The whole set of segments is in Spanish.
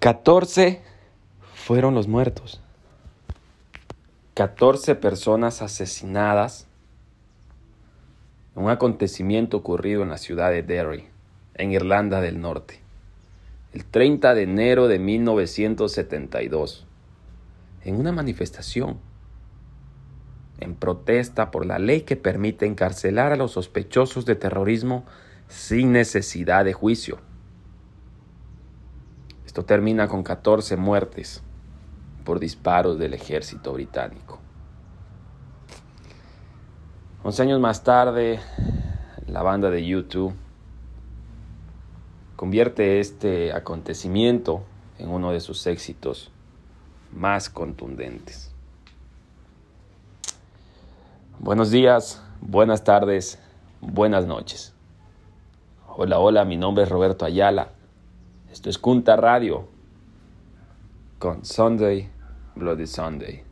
14 fueron los muertos. 14 personas asesinadas en un acontecimiento ocurrido en la ciudad de Derry, en Irlanda del Norte, el 30 de enero de 1972, en una manifestación en protesta por la ley que permite encarcelar a los sospechosos de terrorismo sin necesidad de juicio. Termina con 14 muertes por disparos del ejército británico. Once años más tarde, la banda de YouTube convierte este acontecimiento en uno de sus éxitos más contundentes. Buenos días, buenas tardes, buenas noches. Hola, hola, mi nombre es Roberto Ayala. Esto es Cunta Radio con Sunday, Bloody Sunday.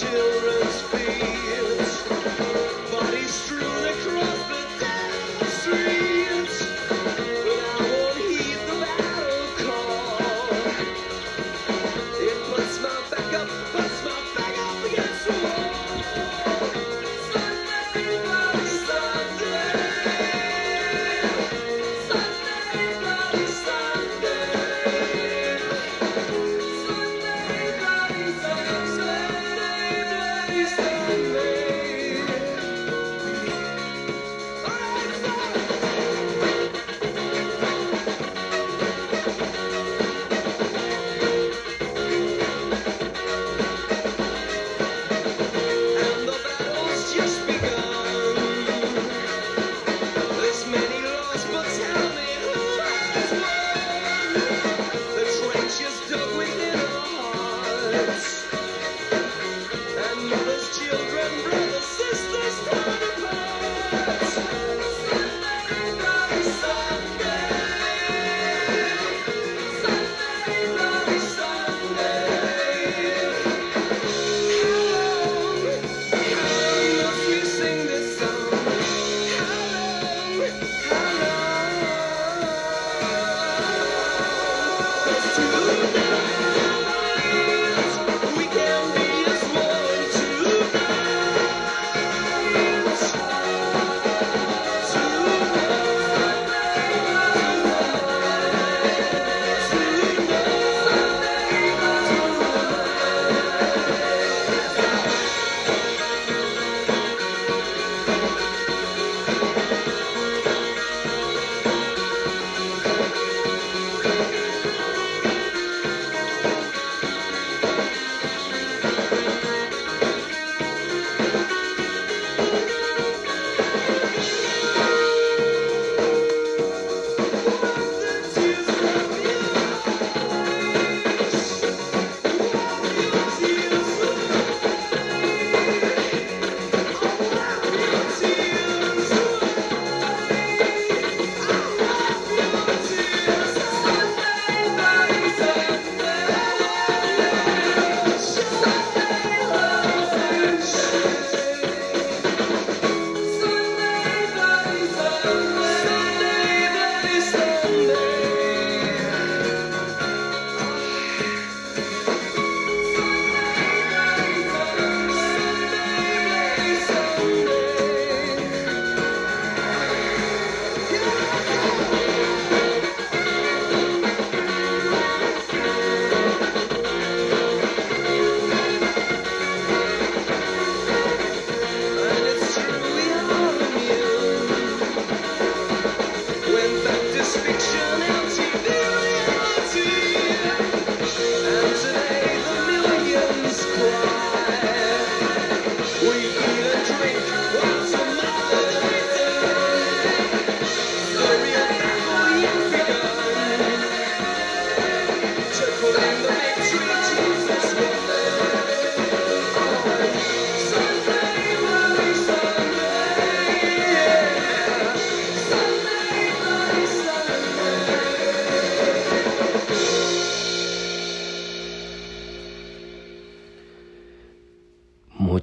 children's face.